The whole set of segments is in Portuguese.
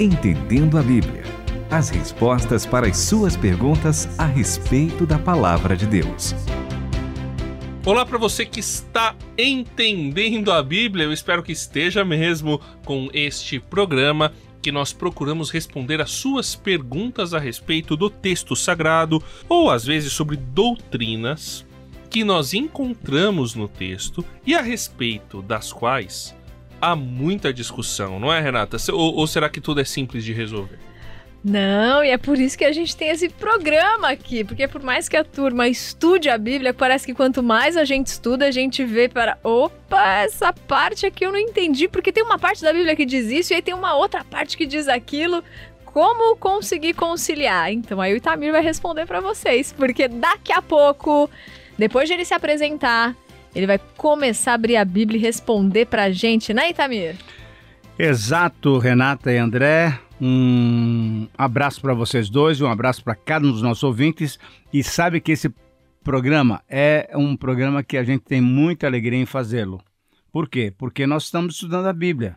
Entendendo a Bíblia. As respostas para as suas perguntas a respeito da palavra de Deus. Olá para você que está entendendo a Bíblia. Eu espero que esteja mesmo com este programa que nós procuramos responder as suas perguntas a respeito do texto sagrado ou às vezes sobre doutrinas que nós encontramos no texto e a respeito das quais há muita discussão, não é, Renata? Ou, ou será que tudo é simples de resolver? Não, e é por isso que a gente tem esse programa aqui, porque por mais que a turma estude a Bíblia, parece que quanto mais a gente estuda, a gente vê para, opa, essa parte aqui eu não entendi, porque tem uma parte da Bíblia que diz isso e aí tem uma outra parte que diz aquilo. Como conseguir conciliar? Então aí o Itamir vai responder para vocês, porque daqui a pouco depois de ele se apresentar, ele vai começar a abrir a Bíblia e responder pra gente, né, Itamir? Exato, Renata e André. Um abraço para vocês dois e um abraço para cada um dos nossos ouvintes. E sabe que esse programa é um programa que a gente tem muita alegria em fazê-lo. Por quê? Porque nós estamos estudando a Bíblia.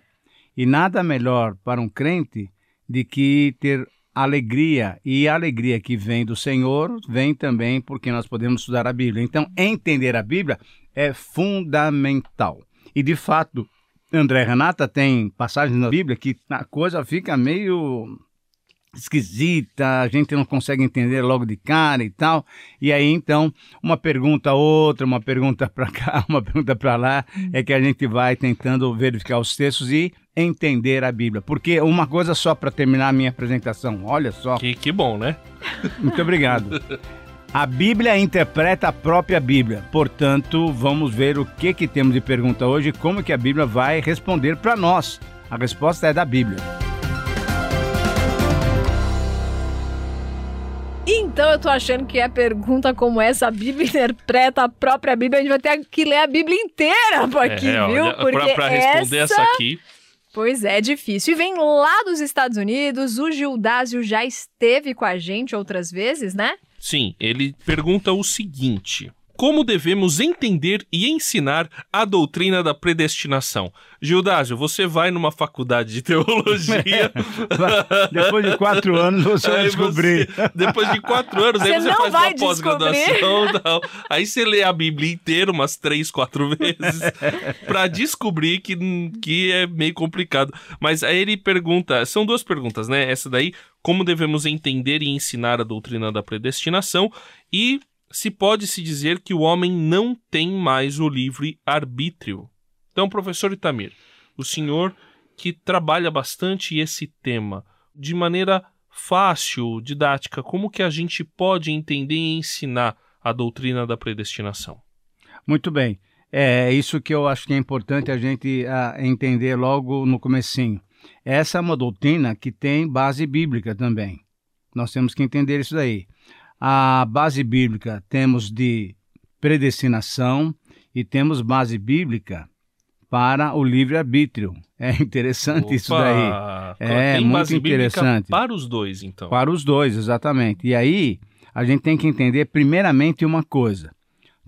E nada melhor para um crente de que ter alegria. E a alegria que vem do Senhor vem também porque nós podemos estudar a Bíblia. Então, entender a Bíblia é fundamental. E de fato, André Renata tem passagens na Bíblia que a coisa fica meio esquisita, a gente não consegue entender logo de cara e tal. E aí então, uma pergunta outra, uma pergunta para cá, uma pergunta para lá, é que a gente vai tentando verificar os textos e entender a Bíblia. Porque uma coisa só para terminar a minha apresentação, olha só. Que, que bom, né? Muito obrigado. A Bíblia interpreta a própria Bíblia. Portanto, vamos ver o que, que temos de pergunta hoje e como que a Bíblia vai responder para nós. A resposta é da Bíblia. Então eu tô achando que é pergunta como essa, a Bíblia interpreta a própria Bíblia, a gente vai ter que ler a Bíblia inteira aqui, é, viu? Porque pra, pra responder essa... essa aqui... Pois é, difícil. E vem lá dos Estados Unidos, o Gildásio já esteve com a gente outras vezes, né? Sim, ele pergunta o seguinte: como devemos entender e ensinar a doutrina da predestinação. Gildásio, você vai numa faculdade de teologia. depois de quatro anos você vai descobrir. Você, depois de quatro anos, você aí você faz uma pós-graduação. Aí você lê a Bíblia inteira umas três, quatro vezes para descobrir que, que é meio complicado. Mas aí ele pergunta: são duas perguntas, né? Essa daí, como devemos entender e ensinar a doutrina da predestinação e se pode se dizer que o homem não tem mais o livre arbítrio. Então, professor Itamir, o senhor que trabalha bastante esse tema de maneira fácil, didática, como que a gente pode entender e ensinar a doutrina da predestinação? Muito bem. É isso que eu acho que é importante a gente a, entender logo no comecinho. Essa é uma doutrina que tem base bíblica também. Nós temos que entender isso daí. A base bíblica temos de predestinação e temos base bíblica para o livre-arbítrio. É interessante Opa, isso daí. É muito interessante. Para os dois, então. Para os dois, exatamente. E aí, a gente tem que entender primeiramente uma coisa.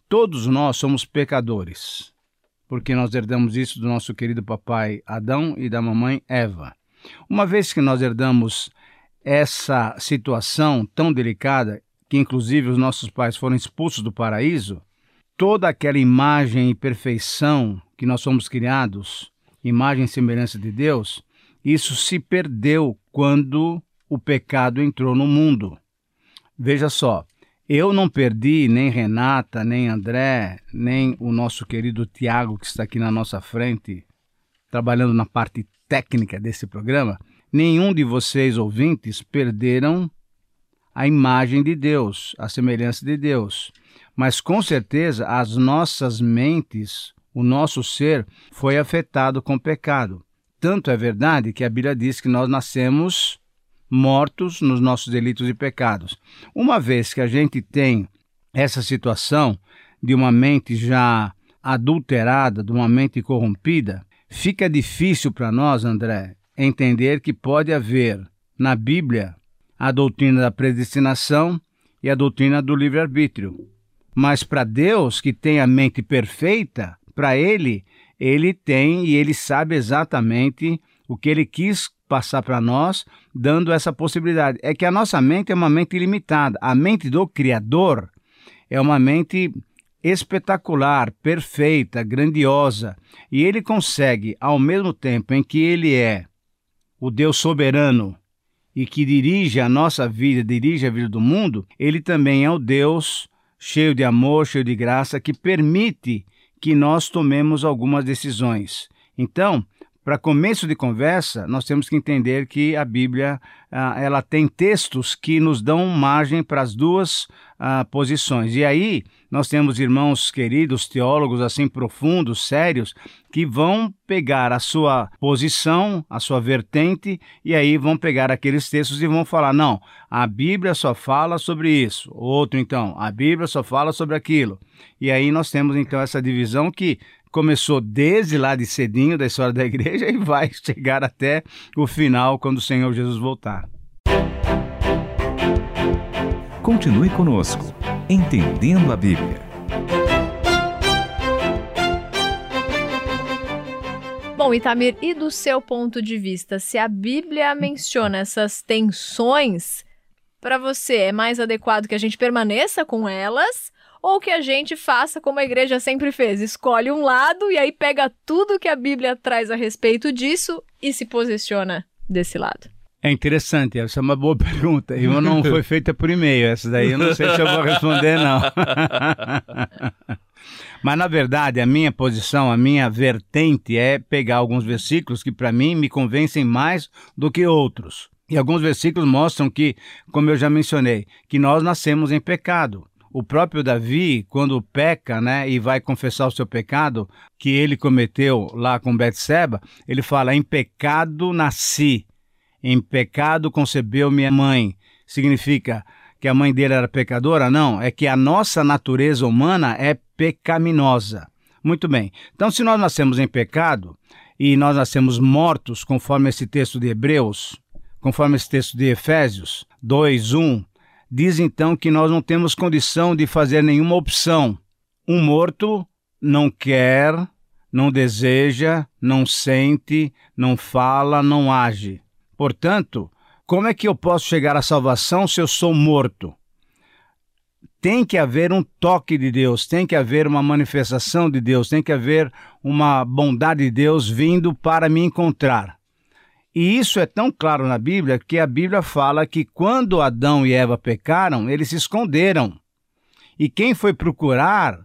Todos nós somos pecadores, porque nós herdamos isso do nosso querido papai Adão e da mamãe Eva. Uma vez que nós herdamos essa situação tão delicada que inclusive os nossos pais foram expulsos do paraíso, toda aquela imagem e perfeição que nós somos criados, imagem e semelhança de Deus, isso se perdeu quando o pecado entrou no mundo. Veja só, eu não perdi nem Renata, nem André, nem o nosso querido Tiago, que está aqui na nossa frente, trabalhando na parte técnica desse programa. Nenhum de vocês ouvintes perderam a imagem de Deus, a semelhança de Deus. Mas com certeza as nossas mentes, o nosso ser foi afetado com pecado. Tanto é verdade que a Bíblia diz que nós nascemos mortos nos nossos delitos e pecados. Uma vez que a gente tem essa situação de uma mente já adulterada, de uma mente corrompida, fica difícil para nós, André, entender que pode haver na Bíblia a doutrina da predestinação e a doutrina do livre-arbítrio. Mas para Deus, que tem a mente perfeita, para ele, ele tem e ele sabe exatamente o que ele quis passar para nós, dando essa possibilidade. É que a nossa mente é uma mente ilimitada. A mente do Criador é uma mente espetacular, perfeita, grandiosa. E ele consegue, ao mesmo tempo em que ele é o Deus soberano e que dirige a nossa vida, dirige a vida do mundo, ele também é o Deus cheio de amor, cheio de graça, que permite que nós tomemos algumas decisões. Então, para começo de conversa, nós temos que entender que a Bíblia ah, ela tem textos que nos dão margem para as duas ah, posições. E aí nós temos irmãos queridos, teólogos assim profundos, sérios, que vão pegar a sua posição, a sua vertente, e aí vão pegar aqueles textos e vão falar: não, a Bíblia só fala sobre isso. Outro, então, a Bíblia só fala sobre aquilo. E aí nós temos então essa divisão que começou desde lá de cedinho da história da igreja e vai chegar até o final quando o Senhor Jesus voltar. Continue conosco, entendendo a Bíblia. Bom, Itamir, e do seu ponto de vista, se a Bíblia menciona essas tensões, para você é mais adequado que a gente permaneça com elas ou que a gente faça como a igreja sempre fez, escolhe um lado e aí pega tudo que a Bíblia traz a respeito disso e se posiciona desse lado. É interessante, essa é uma boa pergunta. E não foi feita por e-mail, essa daí eu não sei se eu vou responder, não. Mas, na verdade, a minha posição, a minha vertente é pegar alguns versículos que, para mim, me convencem mais do que outros. E alguns versículos mostram que, como eu já mencionei, que nós nascemos em pecado o próprio Davi, quando peca, né, e vai confessar o seu pecado que ele cometeu lá com Betseba, ele fala: "Em pecado nasci, em pecado concebeu minha mãe". Significa que a mãe dele era pecadora? Não, é que a nossa natureza humana é pecaminosa. Muito bem. Então, se nós nascemos em pecado e nós nascemos mortos, conforme esse texto de Hebreus, conforme esse texto de Efésios 2, 1, diz então que nós não temos condição de fazer nenhuma opção. Um morto não quer, não deseja, não sente, não fala, não age. Portanto, como é que eu posso chegar à salvação se eu sou morto? Tem que haver um toque de Deus, tem que haver uma manifestação de Deus, tem que haver uma bondade de Deus vindo para me encontrar. E isso é tão claro na Bíblia que a Bíblia fala que quando Adão e Eva pecaram, eles se esconderam. E quem foi procurar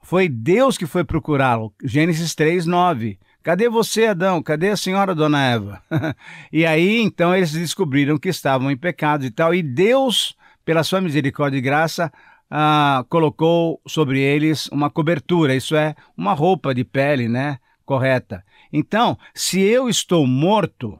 foi Deus que foi procurá-lo. Gênesis 3, 9. Cadê você, Adão? Cadê a senhora, dona Eva? e aí, então, eles descobriram que estavam em pecado e tal. E Deus, pela sua misericórdia e graça, ah, colocou sobre eles uma cobertura, isso é, uma roupa de pele, né? Correta. Então, se eu estou morto,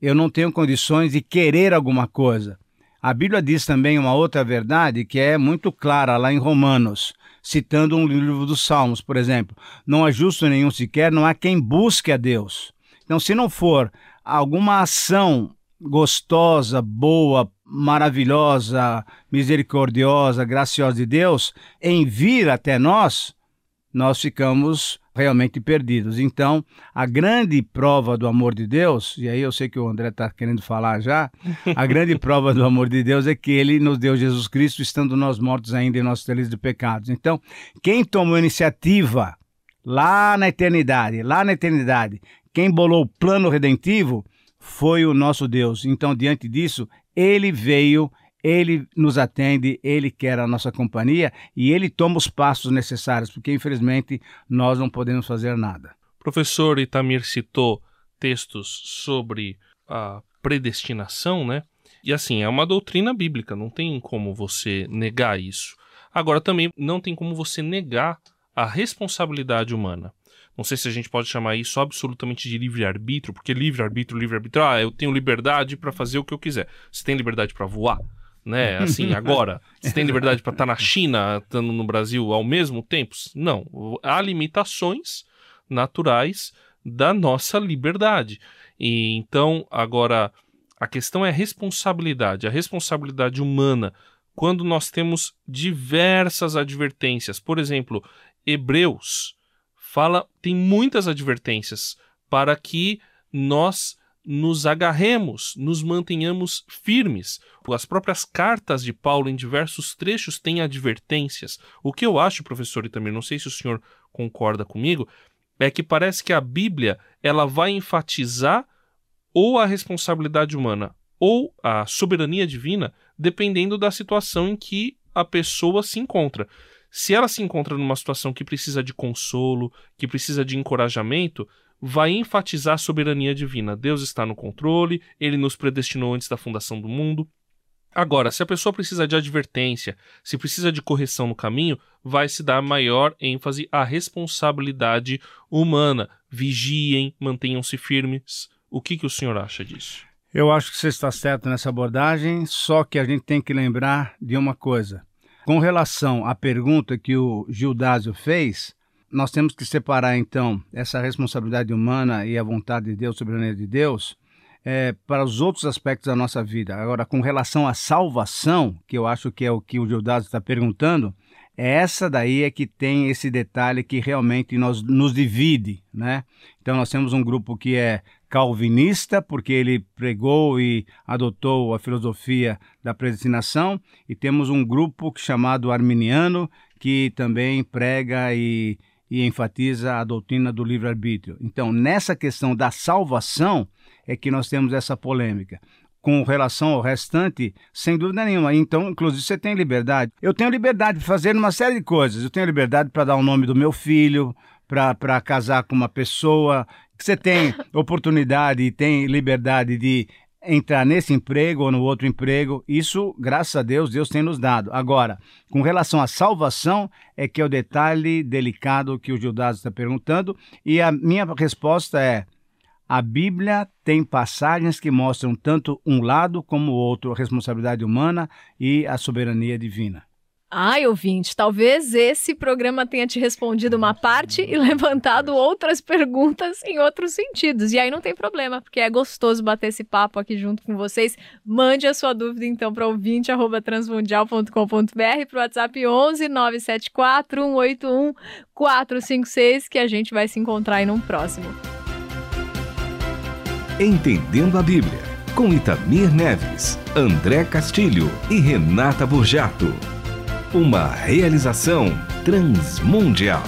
eu não tenho condições de querer alguma coisa. A Bíblia diz também uma outra verdade que é muito clara lá em Romanos, citando um livro dos Salmos, por exemplo: Não há justo nenhum sequer, não há quem busque a Deus. Então, se não for alguma ação gostosa, boa, maravilhosa, misericordiosa, graciosa de Deus em vir até nós, nós ficamos realmente perdidos. Então, a grande prova do amor de Deus, e aí eu sei que o André está querendo falar já, a grande prova do amor de Deus é que ele nos deu Jesus Cristo, estando nós mortos ainda em nossos delitos de pecados. Então, quem tomou a iniciativa lá na eternidade, lá na eternidade, quem bolou o plano redentivo foi o nosso Deus. Então, diante disso, ele veio ele nos atende, ele quer a nossa companhia e ele toma os passos necessários, porque infelizmente nós não podemos fazer nada. Professor Itamir citou textos sobre a predestinação, né? E assim, é uma doutrina bíblica, não tem como você negar isso. Agora também não tem como você negar a responsabilidade humana. Não sei se a gente pode chamar isso absolutamente de livre-arbítrio, porque livre-arbítrio, livre-arbítrio, ah, eu tenho liberdade para fazer o que eu quiser. Você tem liberdade para voar? Né? Assim, agora. Você tem liberdade para estar tá na China, estando no Brasil ao mesmo tempo? Não. Há limitações naturais da nossa liberdade. E então, agora, a questão é a responsabilidade, a responsabilidade humana. Quando nós temos diversas advertências, por exemplo, Hebreus fala, tem muitas advertências para que nós nos agarremos, nos mantenhamos firmes. As próprias cartas de Paulo, em diversos trechos, têm advertências. O que eu acho, professor, e também não sei se o senhor concorda comigo, é que parece que a Bíblia ela vai enfatizar ou a responsabilidade humana ou a soberania divina, dependendo da situação em que a pessoa se encontra. Se ela se encontra numa situação que precisa de consolo, que precisa de encorajamento, vai enfatizar a soberania divina. Deus está no controle, ele nos predestinou antes da fundação do mundo. Agora, se a pessoa precisa de advertência, se precisa de correção no caminho, vai se dar maior ênfase à responsabilidade humana. Vigiem, mantenham-se firmes. O que, que o senhor acha disso? Eu acho que você está certo nessa abordagem, só que a gente tem que lembrar de uma coisa. Com relação à pergunta que o Gildásio fez, nós temos que separar então essa responsabilidade humana e a vontade de Deus, soberania de Deus, é, para os outros aspectos da nossa vida. Agora, com relação à salvação, que eu acho que é o que o Gildásio está perguntando, é essa daí é que tem esse detalhe que realmente nós, nos divide, né? Então nós temos um grupo que é calvinista, porque ele pregou e adotou a filosofia da predestinação, e temos um grupo chamado arminiano, que também prega e, e enfatiza a doutrina do livre-arbítrio. Então, nessa questão da salvação, é que nós temos essa polêmica com relação ao restante, sem dúvida nenhuma. Então, inclusive, você tem liberdade. Eu tenho liberdade de fazer uma série de coisas. Eu tenho liberdade para dar o nome do meu filho, para casar com uma pessoa. Você tem oportunidade e tem liberdade de entrar nesse emprego ou no outro emprego. Isso, graças a Deus, Deus tem nos dado. Agora, com relação à salvação, é que é o detalhe delicado que o Judas está perguntando. E a minha resposta é a Bíblia tem passagens que mostram tanto um lado como o outro, a responsabilidade humana e a soberania divina. Ai, ouvinte, talvez esse programa tenha te respondido uma parte e levantado outras perguntas em outros sentidos. E aí não tem problema, porque é gostoso bater esse papo aqui junto com vocês. Mande a sua dúvida então para ouvinte@transmundial.com.br para o WhatsApp 11 974 181 456 que a gente vai se encontrar aí num próximo. Entendendo a Bíblia, com Itamir Neves, André Castilho e Renata Burjato. Uma realização transmundial.